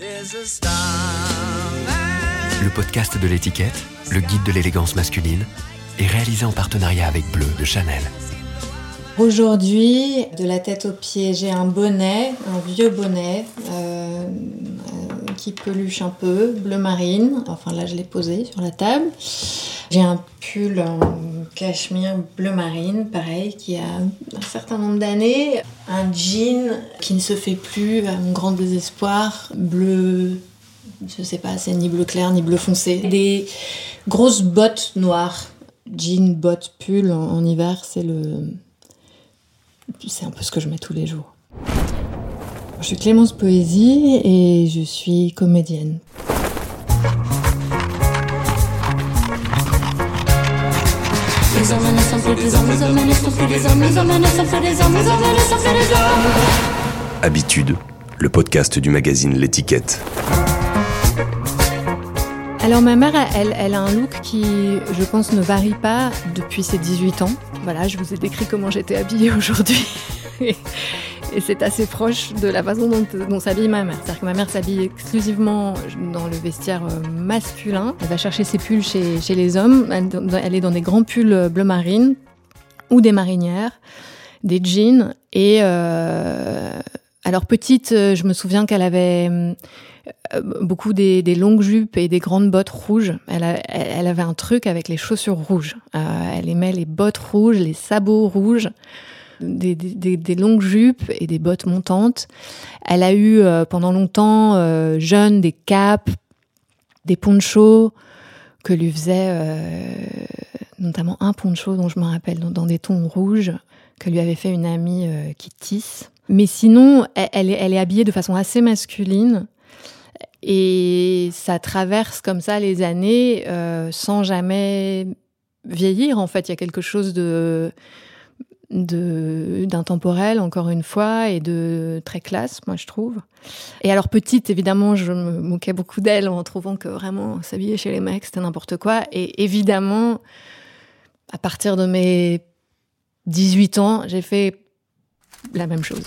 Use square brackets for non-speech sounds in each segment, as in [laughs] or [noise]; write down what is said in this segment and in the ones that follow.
Le podcast de l'étiquette, le guide de l'élégance masculine, est réalisé en partenariat avec Bleu de Chanel. Aujourd'hui, de la tête aux pieds, j'ai un bonnet, un vieux bonnet euh, euh, qui peluche un peu, bleu marine. Enfin là, je l'ai posé sur la table. J'ai un pull en cachemire bleu marine, pareil, qui a un certain nombre d'années. Un jean qui ne se fait plus, à mon grand désespoir, bleu, je sais pas, c'est ni bleu clair ni bleu foncé. Des grosses bottes noires. Jean, bottes, pull en, en hiver, c'est le. C'est un peu ce que je mets tous les jours. Je suis Clémence Poésie et je suis comédienne. Habitude, le podcast du magazine L'étiquette. Alors ma mère, elle, elle a un look qui, je pense, ne varie pas depuis ses 18 ans. Voilà, je vous ai décrit comment j'étais habillée aujourd'hui. Et c'est assez proche de la façon dont, s'habille ma mère. C'est-à-dire que ma mère s'habille exclusivement dans le vestiaire euh, masculin. Elle va chercher ses pulls chez, les hommes. Elle, est dans des grands pulls bleu marine ou des marinières, des jeans. Et euh, alors petite, je me souviens qu'elle avait euh, beaucoup des, longues jupes et des grandes bottes rouges. Elle, avait un truc avec les chaussures rouges. Euh, elle aimait les bottes rouges, les sabots rouges des, longues jupes et des bottes montantes. Elle a eu euh, pendant longtemps, euh, jeune, des capes, des ponchos que lui faisait euh, notamment un poncho dont je me rappelle dans, des tons rouges que lui avait fait une amie qui tisse. Mais sinon, elle, elle, est, habillée de façon assez masculine. Et ça traverse comme ça les années sans jamais vieillir. En fait, il y a quelque chose de d'intemporel encore une fois et de très classe moi je trouve. Et alors petite évidemment je me moquais beaucoup d'elle en trouvant que vraiment s'habiller chez les mecs c'était n'importe quoi. Et évidemment à partir de mes 18 ans j'ai fait la même chose.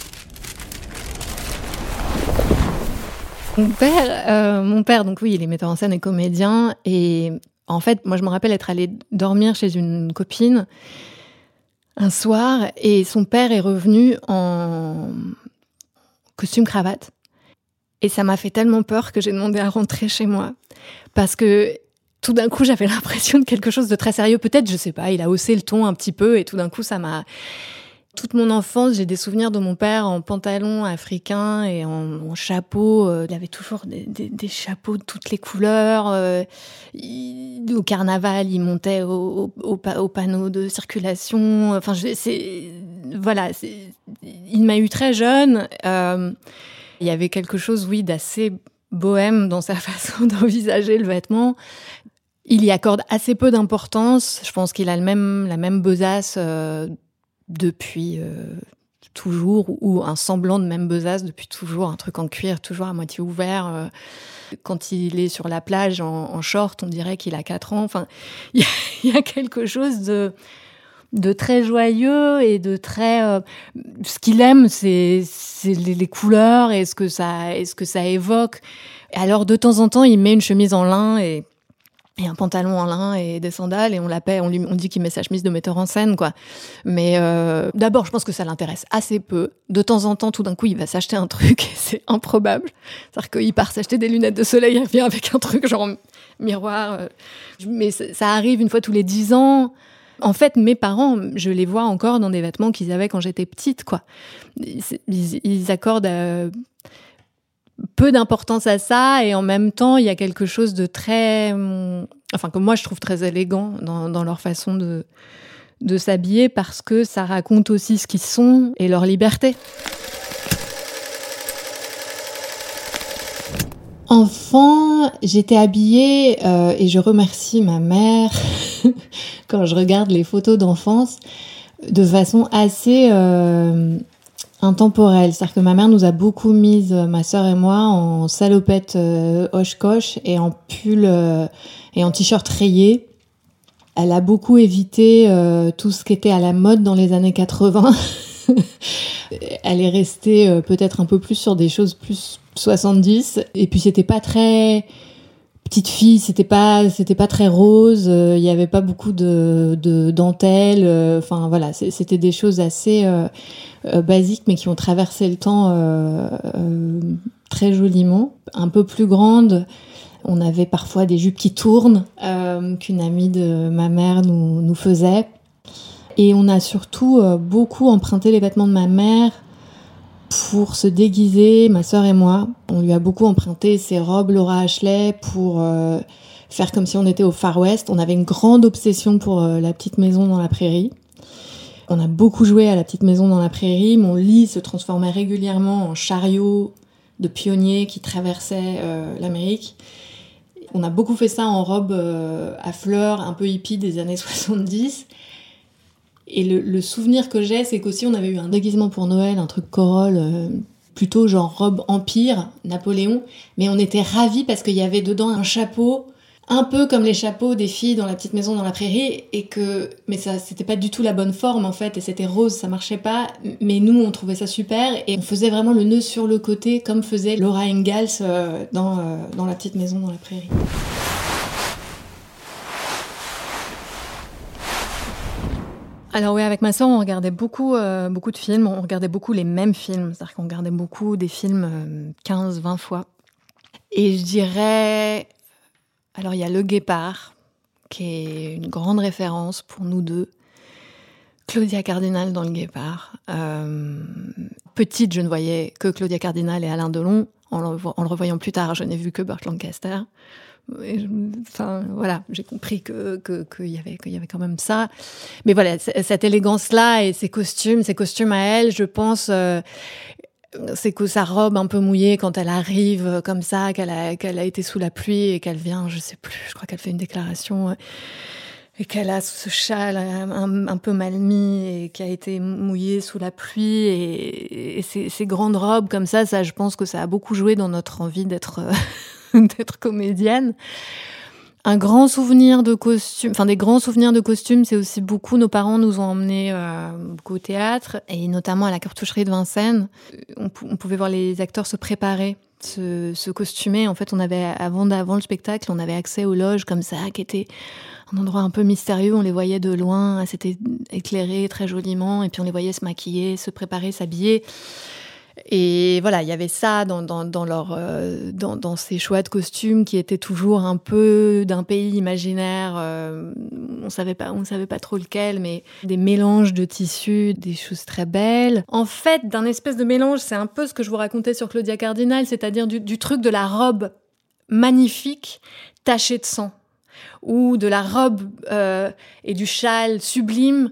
Mon père euh, mon père donc oui il est metteur en scène et comédien. Et en fait moi je me rappelle être allée dormir chez une copine un soir et son père est revenu en costume cravate. Et ça m'a fait tellement peur que j'ai demandé à rentrer chez moi. Parce que tout d'un coup j'avais [laughs] l'impression de quelque chose de très sérieux. Peut-être je sais pas il a haussé le ton un petit peu et tout d'un coup ça m'a toute mon enfance j'ai des souvenirs de mon père en pantalon africain et en, en chapeau euh, il avait toujours des, chapeaux de toutes les couleurs euh, au carnaval il montait au, au, au, au panneau de circulation enfin c'est voilà il m'a eu très jeune euh, il y avait quelque chose oui d'assez bohème dans sa [laughs] façon d'envisager le vêtement. Il y accorde assez peu d'importance je pense qu'il a le même la même besace depuis euh, toujours ou un semblant de même besace depuis toujours un truc en cuir toujours à moitié ouvert euh, quand il est sur la plage en, short on dirait qu'il a quatre ans. Enfin [laughs] il y, a quelque chose de très joyeux et de très euh, ce qu'il aime c'est les, couleurs et ce que ça ce que ça évoque. Alors de temps en temps il met une chemise en lin et et un pantalon en lin et des sandales et on l'appelle on lui on dit qu'il met sa chemise de metteur en scène quoi. Mais euh, d'abord je pense que ça l'intéresse assez peu. De temps en temps tout d'un coup il va s'acheter un truc [laughs] c'est improbable. C'est qu'il part s'acheter des lunettes de soleil il vient avec un truc genre miroir euh, mais ça arrive une fois tous les dix ans. En fait mes parents je les vois encore dans des vêtements qu'ils avaient quand j'étais petite quoi. Ils, ils, ils accordent à peu d'importance à ça et en même temps il ya quelque chose de très enfin que moi je trouve très élégant dans, dans leur façon de de s'habiller parce que ça raconte aussi ce qu'ils sont et leur liberté. Enfant j'étais habillée euh, et je remercie ma mère [laughs] quand je regarde les photos d'enfance de façon assez euh, intemporel. C'est à dire que ma mère nous a beaucoup mise ma soeur et moi en salopette euh, hoche coche et en pull euh, et en t-shirt rayé. Elle a beaucoup évité euh, tout ce qui était à la mode dans les années 80 [laughs] elle est restée euh, peut-être un peu plus sur des choses plus 70. Et puis c'était pas très petite fille, c'était pas c'était pas très rose. Il y avait pas beaucoup de, de dentelle. Enfin voilà, c'était des choses assez basiques, mais qui ont traversé le temps très joliment. Un peu plus grande. On avait parfois des jupes qui tournent qu'une amie de ma mère nous, nous faisait. Et on a surtout euh, beaucoup emprunté les vêtements de ma mère pour se déguiser, ma sœur et moi. On lui a beaucoup emprunté ses robes Laura Ashley pour euh, faire comme si on était au Far West. On avait une grande obsession pour euh, la petite maison dans la prairie. On a beaucoup joué à la petite maison dans la prairie. Mon lit se transformait régulièrement en chariot de pionniers qui traversaient l'Amérique. On a beaucoup fait ça en robe à fleurs, un peu hippie des années [laughs] 70. Et le, souvenir que j'ai, c'est qu'aussi on avait eu un déguisement pour Noël, un truc corolle, euh, plutôt genre robe empire, Napoléon, mais on était ravis parce qu'il y avait dedans un chapeau, un peu comme les chapeaux des filles dans la petite maison dans la prairie, et que, mais ça, c'était pas du tout la bonne forme en fait, et c'était rose, ça marchait pas, mais nous on trouvait ça super, et on faisait vraiment le nœud sur le côté, comme faisait Laura Ingalls euh, euh, dans la petite maison dans la prairie. Alors oui, avec ma soeur, on regardait beaucoup, euh, beaucoup de films. On regardait beaucoup les mêmes films. C'est-à-dire qu'on regardait beaucoup des films 15, euh, 20 fois. Et je dirais... Alors il y a Le Guépard, qui est une grande référence pour nous deux. Claudia Cardinal dans Le Guépard. Euh, petite, je ne voyais que Claudia Cardinal et Alain Delon. En le, en le revoyant plus tard, je n'ai vu que Burt Lancaster enfin voilà, j'ai compris que qu'il y avait qu'il y avait quand même ça. Mais voilà, cette élégance là et ces costumes, ces costumes à elle, je pense. Euh, c'est que sa robe un peu mouillée quand elle arrive comme ça, qu'elle a, été sous la pluie et qu'elle vient, je sais plus, je crois qu'elle fait une déclaration euh, et qu'elle a ce châle un, peu mal mis et qui a été mouillé sous la pluie et, ces, ces, grandes robes comme ça, ça, je pense que ça a beaucoup joué dans notre envie d'être euh, [laughs] d'être comédienne. Un grand souvenir de costume, enfin des grands souvenirs de costumes, c'est aussi beaucoup. Nos parents nous ont emmenés euh, beaucoup au théâtre et notamment à la cartoucherie de Vincennes. On, pouvait voir les acteurs se préparer, se, costumer. En fait, on avait avant, avant le spectacle, on avait accès aux loges comme ça, qui étaient un endroit un peu mystérieux. On les voyait de loin, c'était éclairé très joliment, et puis on les voyait se maquiller, se préparer, s'habiller. Et voilà, il y avait ça dans, dans, leur, euh, dans, dans, ces choix de costumes qui étaient toujours un peu d'un pays imaginaire. Euh, on savait pas, on savait pas trop lequel, mais des mélanges de tissus, des choses très belles. En fait, d'un espèce de mélange, c'est un peu ce que je vous racontais sur Claudia Cardinal, c'est-à-dire du, du truc de la robe magnifique tachée de sang ou de la robe euh, et du châle sublime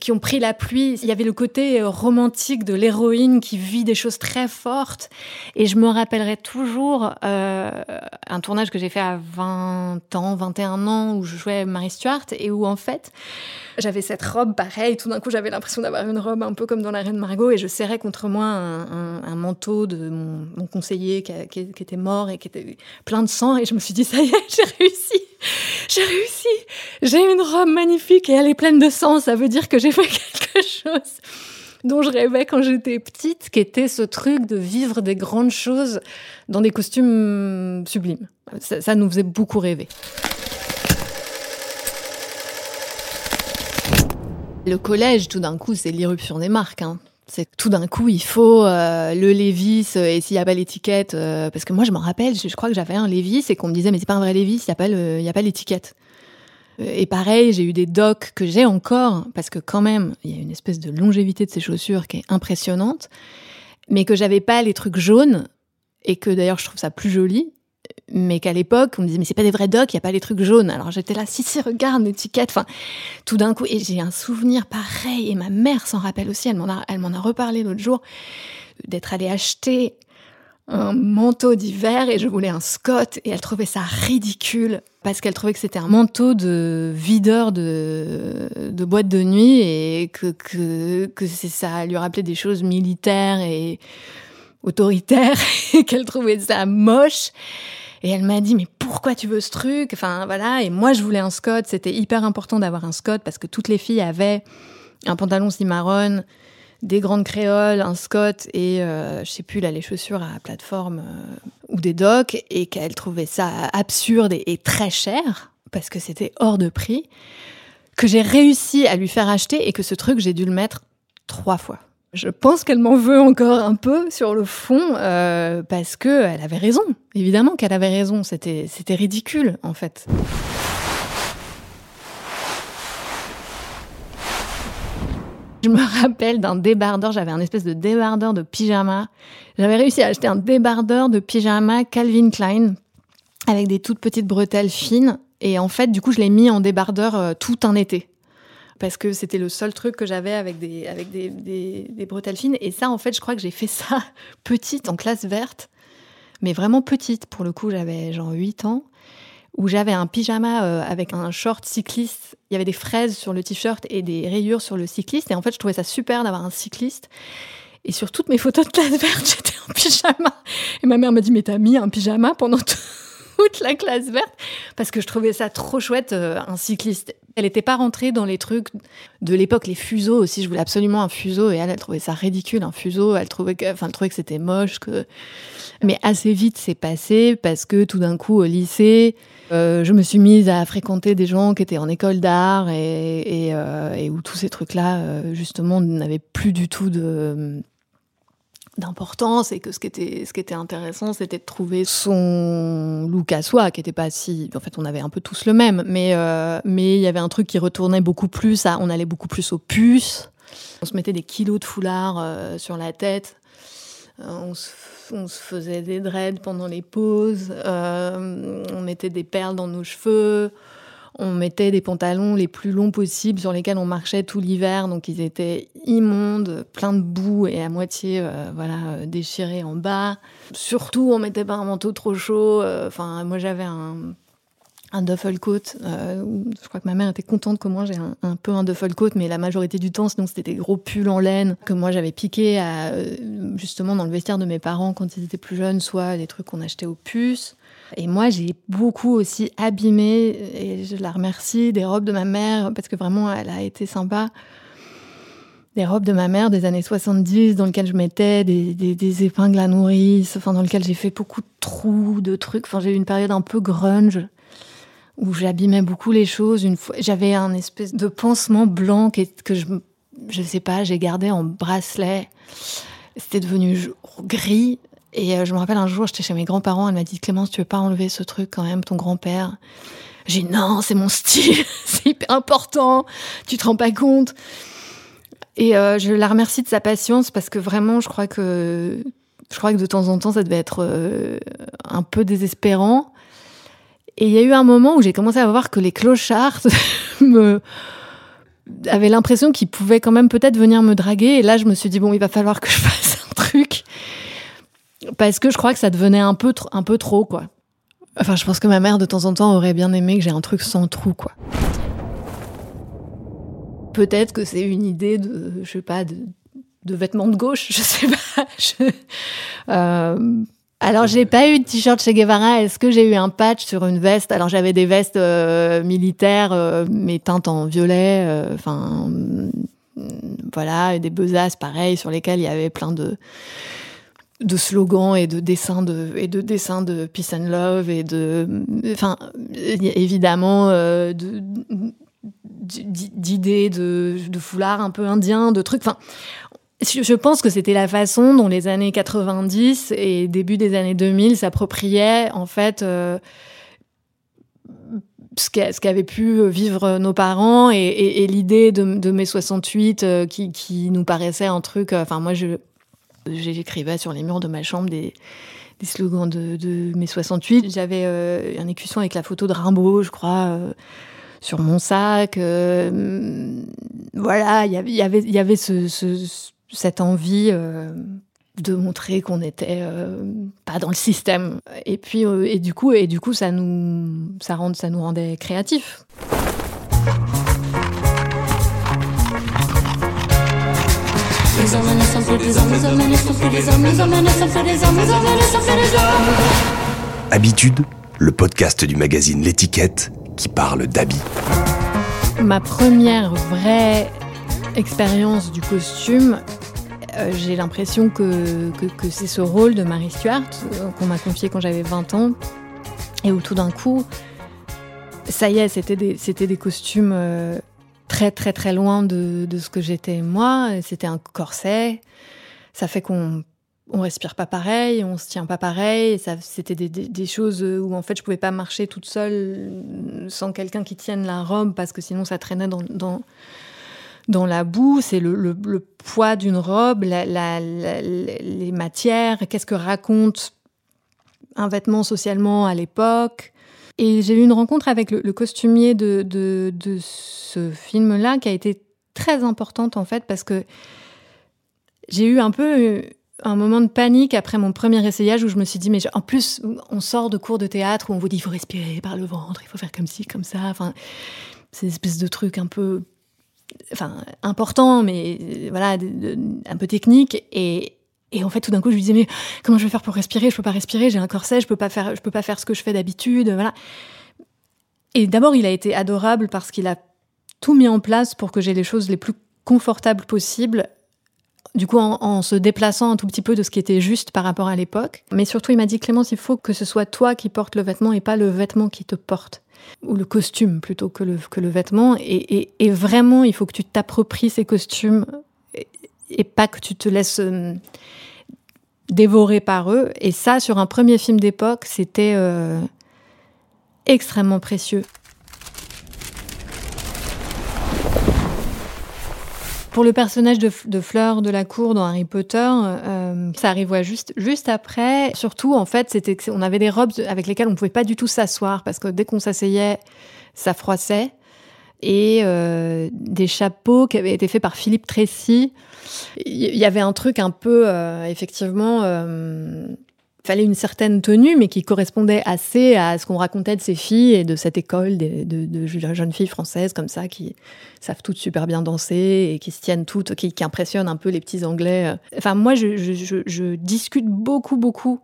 qui ont pris la pluie. Il y avait le côté euh, romantique de l'héroïne qui vit des choses très fortes. Et je me rappellerai toujours euh, un tournage que j'ai fait à 20 ans, 21 ans, où je jouais Marie Stuart et où en fait, j'avais cette robe pareille. Tout d'un coup, j'avais l'impression d'avoir une robe un peu comme dans La Reine Margot et je serrais contre moi un, manteau de mon, conseiller qui, qui, était mort et qui était plein de sang. Et je me suis dit, ça y est, [laughs] j'ai réussi. J'ai réussi. J'ai une robe magnifique et elle est pleine de sang. Ça veut dire que j'ai fait [laughs] quelque chose dont je rêvais quand j'étais petite, qui était ce truc de vivre des grandes choses dans des costumes sublimes. Ça, nous faisait beaucoup rêver. Le collège, tout d'un coup, c'est l'irruption des marques. Hein. C'est tout d'un coup, il faut euh, le Levis euh, et s'il n'y a pas l'étiquette, euh, parce que moi je m'en rappelle, je, crois que j'avais un Levis et qu'on me disait mais c'est pas un vrai Levis, il n'y a pas l'étiquette. Et pareil, j'ai eu des docks que j'ai encore parce que quand même, il y a une espèce de longévité de ces chaussures qui est impressionnante, mais que j'avais pas les trucs jaunes et que d'ailleurs je trouve ça plus joli mais qu'à l'époque, on me disait, mais c'est pas des vrais docs, il n'y a pas les trucs jaunes. Alors j'étais là, [laughs] si, si, regarde l'étiquette. Enfin, tout d'un coup, et j'ai un souvenir pareil, et ma mère s'en rappelle aussi, elle m'en a, elle m'en a reparlé l'autre jour, d'être allée acheter un manteau d'hiver et je voulais un Scott et elle trouvait ça ridicule parce qu'elle trouvait que c'était un manteau de videur de, de boîte de nuit et que, que, que ça lui rappelait des choses militaires et autoritaires [laughs] et qu'elle trouvait ça moche. Et elle m'a dit, mais pourquoi tu veux ce truc? Enfin, voilà. Et moi, je voulais un Scott. C'était hyper important d'avoir un Scott parce que toutes les filles avaient un pantalon cimarron, des grandes créoles, un Scott et euh, je sais plus là les chaussures à plateforme euh, ou des docks et qu'elle trouvait ça absurde et, très cher parce que c'était hors de prix que j'ai réussi à lui faire acheter et que ce truc j'ai dû le mettre trois fois. Je pense qu'elle m'en veut encore un peu sur le fond euh, parce que elle avait raison. Évidemment qu'elle avait raison. C'était c'était ridicule en fait. Je me rappelle d'un débardeur, j'avais un espèce de débardeur de pyjama. J'avais réussi à acheter un débardeur de pyjama Calvin Klein avec des toutes petites bretelles fines. Et en fait, du coup, je l'ai mis en débardeur euh, tout un été. Parce que c'était le seul truc que j'avais avec, des, avec des, des, bretelles fines. Et ça, en fait, je crois que j'ai fait ça [laughs] petite en classe verte. Mais vraiment petite. Pour le coup, j'avais genre 8 ans où j'avais un pyjama euh, avec un short cycliste. Il y avait des fraises sur le t-shirt et des rayures sur le cycliste. Et en fait, je trouvais ça super d'avoir un cycliste. Et sur toutes mes photos de classe verte, [laughs] j'étais en pyjama. Et ma mère m'a dit, mais t'as mis un pyjama pendant [laughs] toute la classe verte? Parce que je trouvais ça trop chouette, euh, un cycliste. Elle n'était pas rentrée dans les trucs de l'époque, les fuseaux aussi. Je voulais absolument un fuseau et elle, elle trouvait ça ridicule, un fuseau. Elle trouvait que, trouvait que c'était moche. Mais assez vite, c'est passé parce que tout d'un coup, au lycée, euh, je me suis mise à fréquenter des gens qui étaient en école d'art et, euh, où tous ces trucs-là, euh, justement, n'avaient plus du tout de d'importance et que ce qui était ce qui était intéressant c'était de trouver son look à soi qui était pas si en fait on avait un peu tous le même mais mais il y avait un truc qui retournait beaucoup plus à on allait beaucoup plus aux puces on se mettait des kilos de foulard sur la tête. On se on se faisait des dreads pendant les pauses, euh, on mettait des perles dans nos cheveux, on mettait des pantalons les plus longs possibles sur lesquels on marchait tout l'hiver, donc ils étaient immondes, pleins de boue et à moitié euh, voilà euh, déchirés en bas. Surtout, on mettait pas un manteau trop chaud. Enfin, moi j'avais un un duffel coat. Euh, je crois que ma mère était contente que moi j'ai un, peu un duffel coat, mais la majorité du temps, sinon c'était des gros pulls en laine que moi j'avais piqué euh, justement dans le vestiaire de mes parents quand ils étaient plus jeunes, soit des trucs qu'on achetait aux puces. Et moi, j'ai beaucoup aussi abîmé, et je la remercie, des robes de ma mère, parce que vraiment, elle a été sympa. Des robes de ma mère des années 70 dans lesquelles je mettais des, des, des épingles à nourrice, enfin, dans lesquelles j'ai fait beaucoup de trous, de trucs. Enfin, j'ai eu une période un peu grunge où j'abîmais beaucoup les choses. Une fois, j'avais un espèce de pansement blanc que, je, je sais pas, j'ai gardé en bracelet. C'était devenu gris. Et euh, je me rappelle un jour, j'étais chez mes grands-parents, elle m'a dit Clémence, tu veux pas enlever ce truc quand même, ton grand-père? J'ai dit non, c'est mon style, [laughs] c'est hyper important, tu te rends pas compte. Et euh, je la remercie de sa patience parce que vraiment, je crois que je crois que de temps en temps, ça devait être euh, un peu désespérant. Et il y a eu un moment où j'ai commencé à voir que les clochards [laughs] me avaient l'impression qu'ils pouvaient quand même peut-être venir me draguer. Et là, je me suis dit, bon, il va falloir que je [laughs] fasse un truc. Parce que je crois que ça devenait un peu, un peu trop, quoi. Enfin, je pense que ma mère, de temps en temps, aurait bien aimé que j'ai un truc sans trou, quoi. Peut-être que c'est une idée de, je sais pas, de, de vêtements de gauche, [laughs] je sais pas. Je, euh, alors, j'ai pas eu de t-shirt chez Guevara. Est-ce que j'ai eu un patch sur une veste? Alors, j'avais des vestes euh, militaires, euh, mais teintes en violet. Euh, enfin, voilà, et des besaces, pareil, sur lesquels il y avait plein de slogans et de dessins de et de dessins de peace and love et de enfin évidemment d'idées de, de foulards un peu indiens de trucs enfin je pense que c'était la façon dont les années 90 et début des années 2000 s'appropriaient en fait euh, ce qu'avaient pu vivre nos parents et, l'idée de, mai 68 euh, qui, nous paraissait un truc. Euh, enfin, moi, j'écrivais sur les murs de ma chambre des, slogans de, mai 68. J'avais un écusson avec la photo de Rimbaud, je crois sur mon sac. voilà, il y avait ce, cette envie euh, de montrer qu'on n'était euh, pas dans le système. Et puis, euh, et du coup, et du coup, ça nous, ça rend, ça nous rendait créatifs. Habitude, le podcast du magazine L'étiquette qui parle d'habits. Ma première vraie expérience du costume, j'ai l'impression que, que, c'est ce rôle de Marie Stuart qu'on m'a confié quand j'avais 20 ans et où tout d'un coup, ça y est, c'était des, c'était des costumes très très très loin de, de ce que j'étais moi. C'était un corset. Ça fait qu'on on respire pas pareil, on se tient pas pareil. Ça, c'était des, choses où en fait je pouvais pas marcher toute seule sans quelqu'un qui tienne la robe parce que sinon ça traînait dans, dans la boue. C'est le, le, poids d'une robe, les matières, qu'est-ce que raconte un vêtement socialement à l'époque. Et j'ai eu une rencontre avec le, costumier de, de, ce film-là qui a été très importante en fait parce que j'ai eu un peu un moment de panique après mon premier essayage où je me suis dit, mais en plus, on sort de cours de théâtre où on vous dit, il faut respirer par le ventre, il faut faire comme ci, comme ça. Enfin, c'est une espèce de truc un peu, enfin, important, mais voilà, un peu technique. Et, et en fait, tout d'un coup, je me disais, mais comment je vais faire pour respirer? Je peux pas respirer, j'ai un corset, je peux pas faire, je peux pas faire ce que je fais d'habitude, voilà. Et d'abord, il a été adorable parce qu'il a tout mis en place pour que j'ai les choses les plus confortables possibles du coup en, se déplaçant un tout petit peu de ce qui était juste par rapport à l'époque. Mais surtout, il m'a dit Clémence, il faut que ce soit toi qui portes le vêtement et pas le vêtement qui te porte. Ou le costume plutôt que le, que le vêtement. Et, vraiment, il faut que tu t'appropries ces costumes et, pas que tu te laisses euh, dévorer par eux. Et ça, sur un premier film d'époque, c'était euh, extrêmement précieux. Pour le personnage de, Fleur de la Cour dans Harry Potter, euh, ça arrive juste, juste après. Surtout, en fait, c'était on avait des robes avec lesquelles on pouvait pas du tout s'asseoir parce que dès qu'on s'asseyait, ça froissait. Et euh, des chapeaux qui avaient été faits par Philippe Tracy. Il y avait un truc un peu, euh, effectivement, fallait une certaine tenue, mais qui correspondait assez à ce qu'on racontait de ces filles et de cette école de, de, jeunes filles françaises comme ça qui savent toutes super bien danser et qui se tiennent toutes, qui, impressionnent un peu les petits Anglais. Enfin, moi, je, discute beaucoup, beaucoup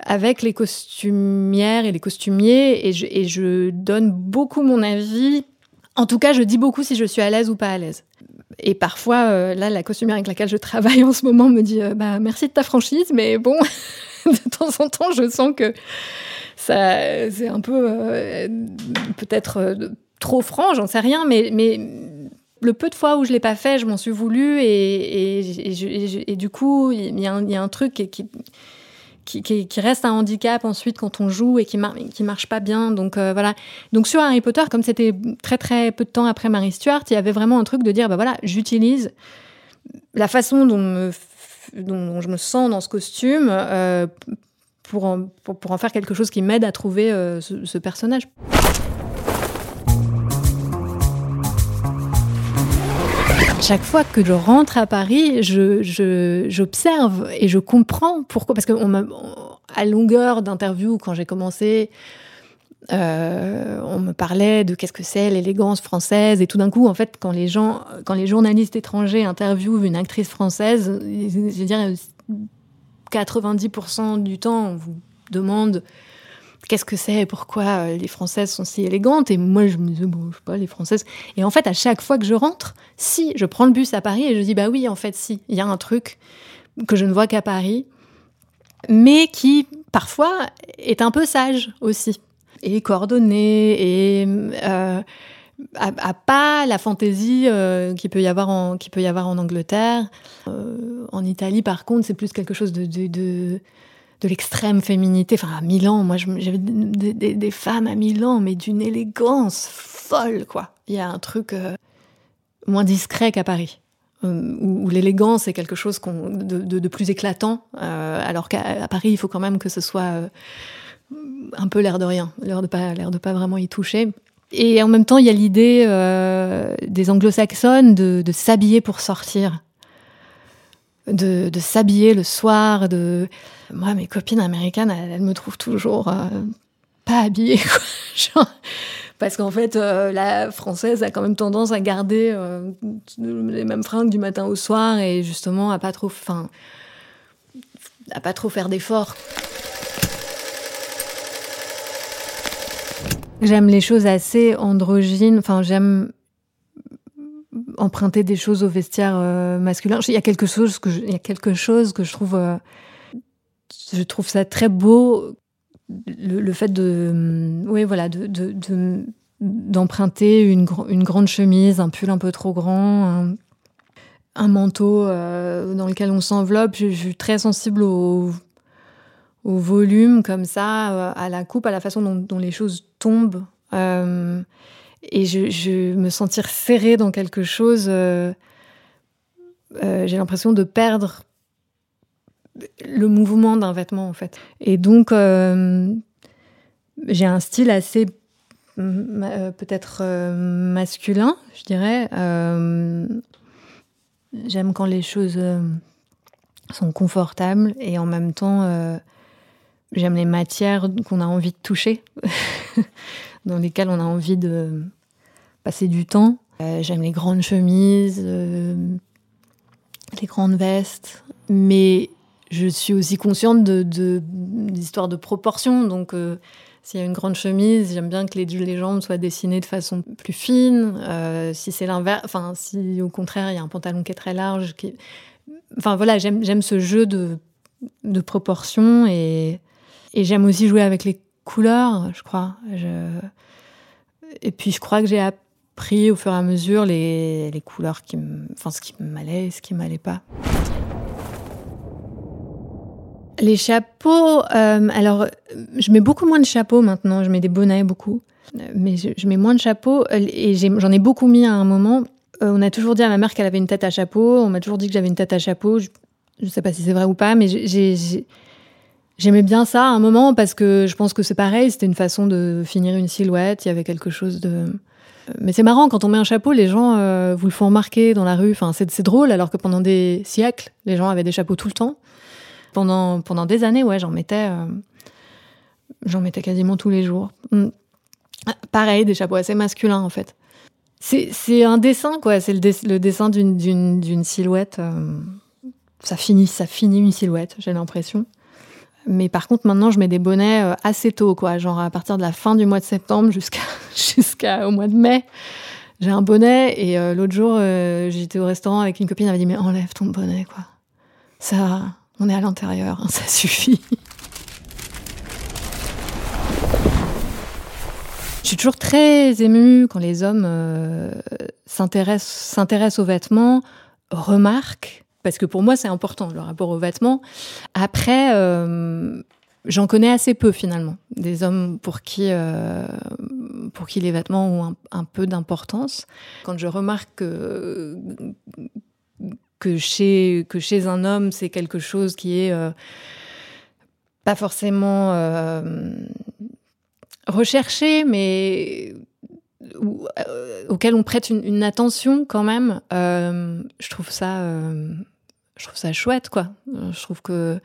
avec les costumières et les costumiers et je, et je donne beaucoup mon avis. En tout cas, je dis beaucoup si je suis à l'aise ou pas à l'aise. Et parfois, euh, là, la costumière avec laquelle je travaille [laughs] en ce moment me dit euh, bah, merci de ta franchise, mais bon, [laughs] [laughs] de temps en temps, je sens que ça, c'est un peu euh, peut-être euh, trop franc, j'en sais rien, mais, mais le peu de fois où je l'ai pas fait, je m'en suis voulu et, et, du coup, il y, a un, truc qui, qui, qui, reste un handicap ensuite quand on joue et qui, mar qui marche pas bien. Donc euh, voilà. Donc sur Harry Potter, comme c'était très très peu de temps après Marie Stuart, il y avait vraiment un truc de dire bah voilà, j'utilise la façon dont me dont, je me sens dans ce costume euh, pour, en, pour, en faire quelque chose qui m'aide à trouver euh, ce, personnage. Chaque fois que je rentre à Paris, j'observe et je comprends pourquoi. Parce qu'à longueur d'interviews, quand j'ai commencé, euh, on me parlait de qu'est-ce que c'est l'élégance française. Et tout d'un coup en fait quand les gens quand les journalistes étrangers interviewent une actrice française je veux dire 90% du temps on vous demande qu'est-ce que c'est pourquoi les françaises sont si élégantes. Et moi je me disais bon je sais pas les françaises. Et en fait à chaque fois que je rentre si je prends le bus à Paris et je dis bah oui en fait si il y a un truc que je ne vois qu'à Paris mais qui parfois est un peu sage aussi et coordonnée et euh, a, pas la fantaisie euh, qu'il peut y avoir en qui peut y avoir en Angleterre. Euh, en Italie, par contre, c'est plus quelque chose de, de, l'extrême féminité. Enfin, à Milan, moi, j'avais des, femmes à Milan, mais d'une élégance folle, quoi. Il y a un truc euh, moins discret qu'à Paris. Où, l'élégance est quelque chose de, de, plus éclatant, alors qu'à Paris, il faut quand même que ce soit un peu l'air de rien, l'air de pas, l'air de pas vraiment y toucher. Et en même temps, il y a l'idée euh, des anglo-saxonnes de, s'habiller pour sortir, de, s'habiller le soir. De moi, mes copines américaines, elles, me trouvent toujours euh, pas habillée, [laughs] parce qu'en fait, euh, la française a quand même tendance à garder les mêmes fringues du matin au soir et justement à pas trop, enfin, à pas trop faire d'efforts. J'aime les choses assez androgynes. Enfin, j'aime emprunter des choses au vestiaire masculin. Il y a quelque chose que je, il y a quelque chose que je trouve, je trouve ça très beau, le, fait de, oui voilà, de, de, d'emprunter une, grande chemise, un pull un peu trop grand, un, manteau dans lequel on s'enveloppe. Je, je, suis très sensible au, au volume comme ça, à la coupe, à la façon dont, les choses tombent. Euh, et je, me sentir serrée dans quelque chose, euh, euh, j'ai l'impression de perdre le mouvement d'un vêtement en fait. Et donc j'ai un style assez peut-être masculin, je dirais. J'aime quand les choses sont confortables et en même temps j'aime les matières qu'on a envie de toucher. [laughs] dans lesquelles on a envie de passer du temps. Euh, j'aime les grandes chemises, euh, les grandes vestes, mais je suis aussi consciente de, de, d'histoires de proportion. Donc, euh, s'il y a une grande chemise, j'aime bien que les, les jambes soient dessinées de façon plus fine. si c'est l'inverse, enfin, si au contraire, il y a un pantalon qui est très large, qui... enfin voilà, j'aime, j'aime ce jeu de, de proportion et, et j'aime aussi jouer avec les couleurs, je crois. Et puis je crois que j'ai appris au fur et à mesure les, les couleurs qui enfin ce qui m'allait et ce qui m'allait pas. Les chapeaux, euh, alors je mets beaucoup moins de chapeaux maintenant, je mets des bonnets beaucoup, mais je, mets moins de chapeaux et j'en ai, beaucoup mis à un moment. Euh, on a toujours dit à ma mère qu'elle avait une tête à chapeau, on m'a toujours dit que j'avais une tête à chapeau, je, ne sais pas si c'est vrai ou pas, mais j'ai J'aimais bien ça à un moment parce que je pense que c'est pareil, c'était une façon de finir une silhouette, il y avait quelque chose de... Mais c'est marrant, quand on met un chapeau, les gens euh, vous le font remarquer dans la rue. Enfin, c'est drôle, alors que pendant des siècles, les gens avaient des chapeaux tout le temps. Pendant, pendant des années, ouais, j'en mettais, euh, mettais quasiment tous les jours. Mm. Pareil, des chapeaux assez masculins, en fait. C'est un dessin, quoi. C'est le, le, dessin d'une silhouette. Euh, ça finit, ça finit une silhouette, j'ai l'impression. Mais par contre, maintenant, je mets des bonnets euh, assez tôt, quoi. Genre à partir de la fin du mois de septembre jusqu'à [laughs] jusqu'au mois de mai. J'ai un bonnet et euh, l'autre jour, euh, j'étais au restaurant avec une copine, elle m'a dit Mais enlève ton bonnet, quoi. Ça, on est à l'intérieur, hein, ça suffit. Je suis toujours très émue quand les hommes s'intéressent aux vêtements, remarquent parce que pour moi c'est important le rapport aux vêtements. Après, euh, j'en connais assez peu finalement des hommes pour qui euh, pour qui les vêtements ont un, peu d'importance. Quand je remarque que que chez que chez un homme c'est quelque chose qui est euh, pas forcément recherché, mais auquel on prête une, attention quand même, je trouve ça je trouve ça chouette, quoi. Euh, je trouve que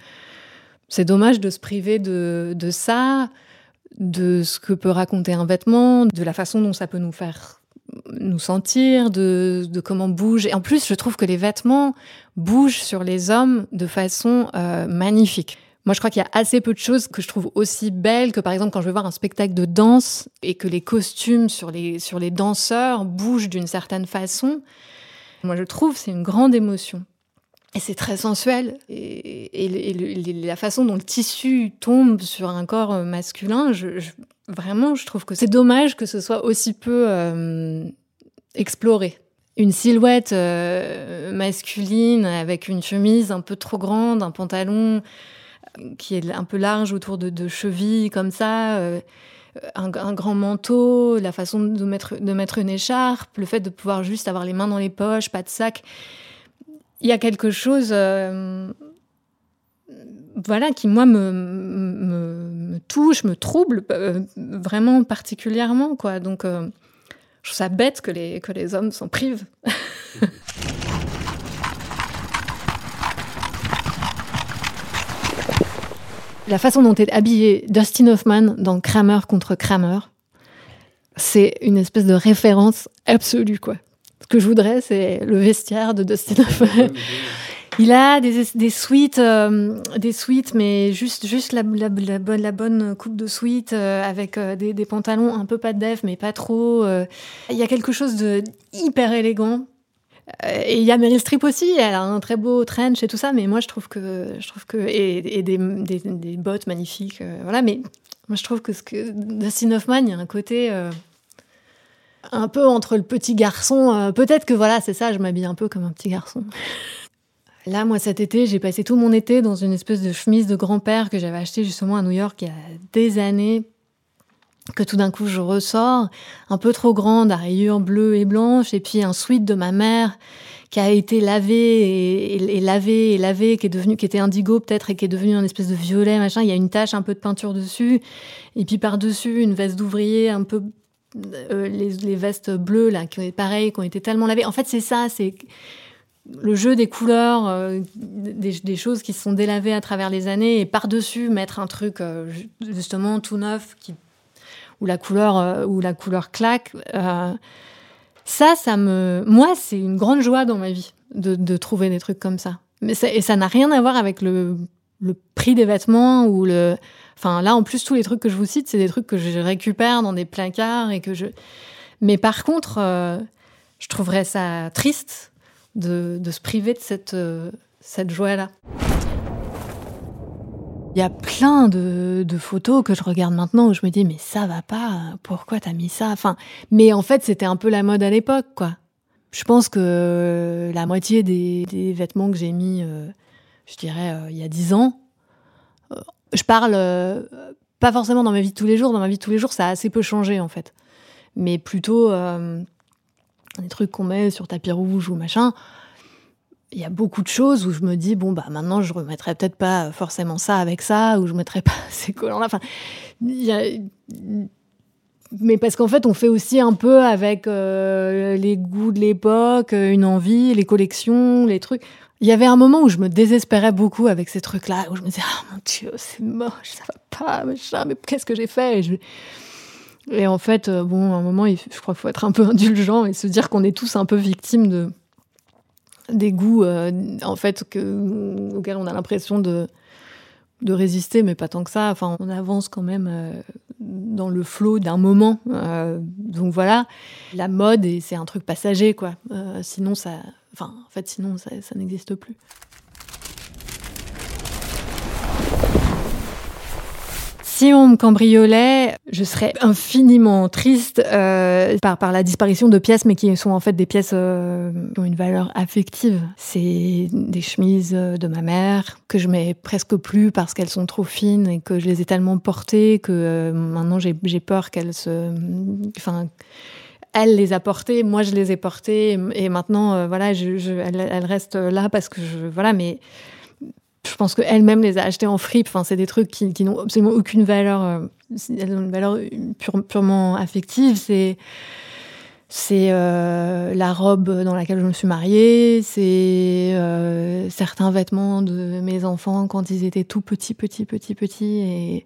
c'est dommage de se priver de, de, ça, de ce que peut raconter un vêtement, de la façon dont ça peut nous faire nous sentir, de, de comment bouge. Et en plus, je trouve que les vêtements bougent sur les hommes de façon euh, magnifique. Moi, je crois qu'il y a assez peu de choses que je trouve aussi belles que, par exemple, quand je vais voir un spectacle de danse et que les costumes sur les, sur les danseurs bougent d'une certaine façon. Moi, je trouve c'est une grande émotion. Et c'est très sensuel. Et, la façon dont le tissu tombe sur un corps euh, masculin, vraiment, je trouve que c'est dommage que ce soit aussi peu euh, exploré. Une silhouette euh, masculine avec une chemise un peu trop grande, un pantalon qui est un peu large autour de, chevilles comme ça, un, grand manteau, la façon de mettre une écharpe, le fait de pouvoir juste avoir les mains dans les poches, pas de sac il y a quelque chose, euh, qui moi me, touche, me trouble euh, vraiment particulièrement. Donc, euh, je trouve ça bête que les, que les hommes s'en privent. [laughs] La façon dont est habillé Dustin Hoffman dans Kramer contre Kramer, c'est une espèce de référence absolue, quoi. Ce que je voudrais, c'est le vestiaire de Dustin Hoffman. Il a des, des suites, euh, des suites, mais juste, juste la, la, bonne, la bonne coupe de suite euh, avec euh, des, des, pantalons un peu pas de def, mais pas trop. Il y a quelque chose de hyper élégant. et il y a Meryl Streep aussi, elle a un très beau trench et tout ça, mais moi je trouve que. Je trouve que et, des, des, des, bottes magnifiques, voilà, mais moi je trouve que, ce que Dustin Hoffman, il y a un côté un peu entre le petit garçon. Euh, peut-être que voilà, c'est ça, je m'habille un peu comme un petit garçon. Là, moi, cet été, j'ai passé tout mon été dans une espèce de chemise de grand-père que j'avais acheté justement à New York il y a des années. Que tout d'un coup, je ressors, un peu trop grande, à rayures bleues et blanches, et puis un sweat de ma mère qui a été lavé et, lavé et lavé, qui est devenu, qui était indigo peut-être et qui est devenu un espèce de violet, machin. Il y a une tache, un peu de peinture dessus, et puis par-dessus une veste d'ouvrier un peu euh, les, vestes bleues, là, qui ont pareil, qui ont été tellement lavées. En fait, c'est ça, c'est le jeu des couleurs, euh, des, choses qui se sont délavées à travers les années, et par-dessus mettre un truc euh, justement tout neuf, qui, où, la couleur, où la couleur claque. ça, ça me. Moi, c'est une grande joie dans ma vie de, trouver des trucs comme ça. Mais et ça n'a rien à voir avec le prix des vêtements ou le Enfin, là, en plus, tous les trucs que je vous cite, c'est des trucs que je récupère dans des placards et que je. Mais par contre, euh, je trouverais ça triste de, se priver de cette, euh, cette joie-là. Il y a plein de, photos que je regarde maintenant où je me dis mais ça va pas, pourquoi t'as mis ça? Enfin, mais en fait c'était un peu la mode à l'époque quoi. Je pense que la moitié des, vêtements que j'ai mis, euh, je dirais il y a dix ans, je parle euh, pas forcément dans ma vie de tous les jours. Dans ma vie de tous les jours, ça a assez peu changé en fait. Mais plutôt euh, des trucs qu'on met sur tapis rouge ou machin. Il y a beaucoup de choses où je me dis bon bah maintenant je remettrai peut-être pas forcément ça avec ça ou je mettrai [laughs] pas ces collants là. Mais parce qu'en fait on fait aussi un peu avec euh, les goûts de l'époque, une envie, les collections, les trucs. Il y avait un moment où je me désespérais beaucoup avec ces trucs-là, où je me disais, ah mon Dieu, c'est moche, ça va pas, machin, mais qu'est-ce que j'ai fait? Et, en fait, euh, bon, à un moment, je crois qu'il faut être un peu [laughs] indulgent et se dire qu'on est tous un peu victimes de, des goûts, euh, en fait, que, auxquels on a l'impression de, de résister, mais pas tant que ça. Enfin, on avance quand même euh, dans le flot d'un moment. donc voilà, la mode, c'est un truc passager, quoi. sinon, ça Enfin, en fait, sinon, ça, n'existe plus. Si on me cambriolait, je serais infiniment triste euh, par, la disparition de pièces, mais qui sont en fait des pièces euh, qui ont une valeur affective. C'est des chemises de ma mère que je mets presque plus parce qu'elles sont trop fines et que je les ai tellement portées que euh, maintenant j'ai peur qu'elles se, enfin, elle les a portés, moi je les ai portés, et maintenant, euh, voilà, elle, reste là parce que je, voilà, mais je pense qu'elle-même les a achetés en fripe. Enfin, c'est des trucs qui, n'ont absolument aucune valeur, euh, elles ont une valeur purement affective. C'est c'est euh, la robe dans laquelle je me suis mariée, c'est certains vêtements de mes enfants quand ils étaient tout petits, petits, petits, petits, et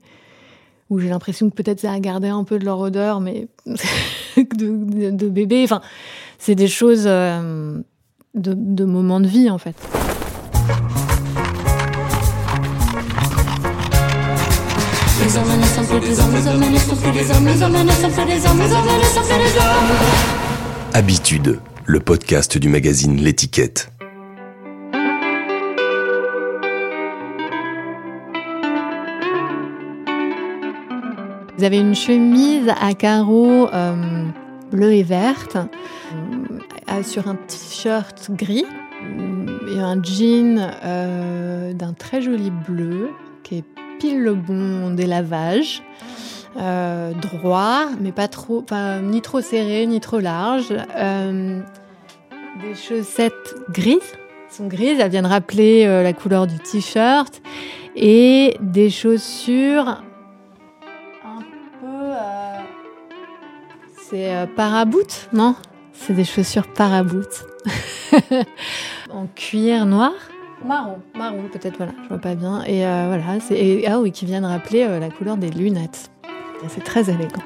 où j'ai l'impression que peut-être ça a gardé un peu de leur odeur, mais [laughs] de, bébé. Enfin, c'est des choses euh, de, moments de vie, en fait. Habitude, le podcast du magazine L'étiquette. Vous avez une chemise à carreaux euh, bleu et verte, euh, sur un t-shirt gris euh, et un jean d'un très joli bleu qui est pile le bon délavage. droit, mais pas trop, ni trop serré, ni trop large. des chaussettes grises, sont grises, elles viennent rappeler la couleur du t-shirt. Et des chaussures euh, paraboot, non? C'est des chaussures paraboot. [laughs] en cuir noir? Marron, marron peut-être, voilà, je vois pas bien. Et euh, voilà, c'est ah oui, qui viennent rappeler euh, la couleur des lunettes. C'est très élégant.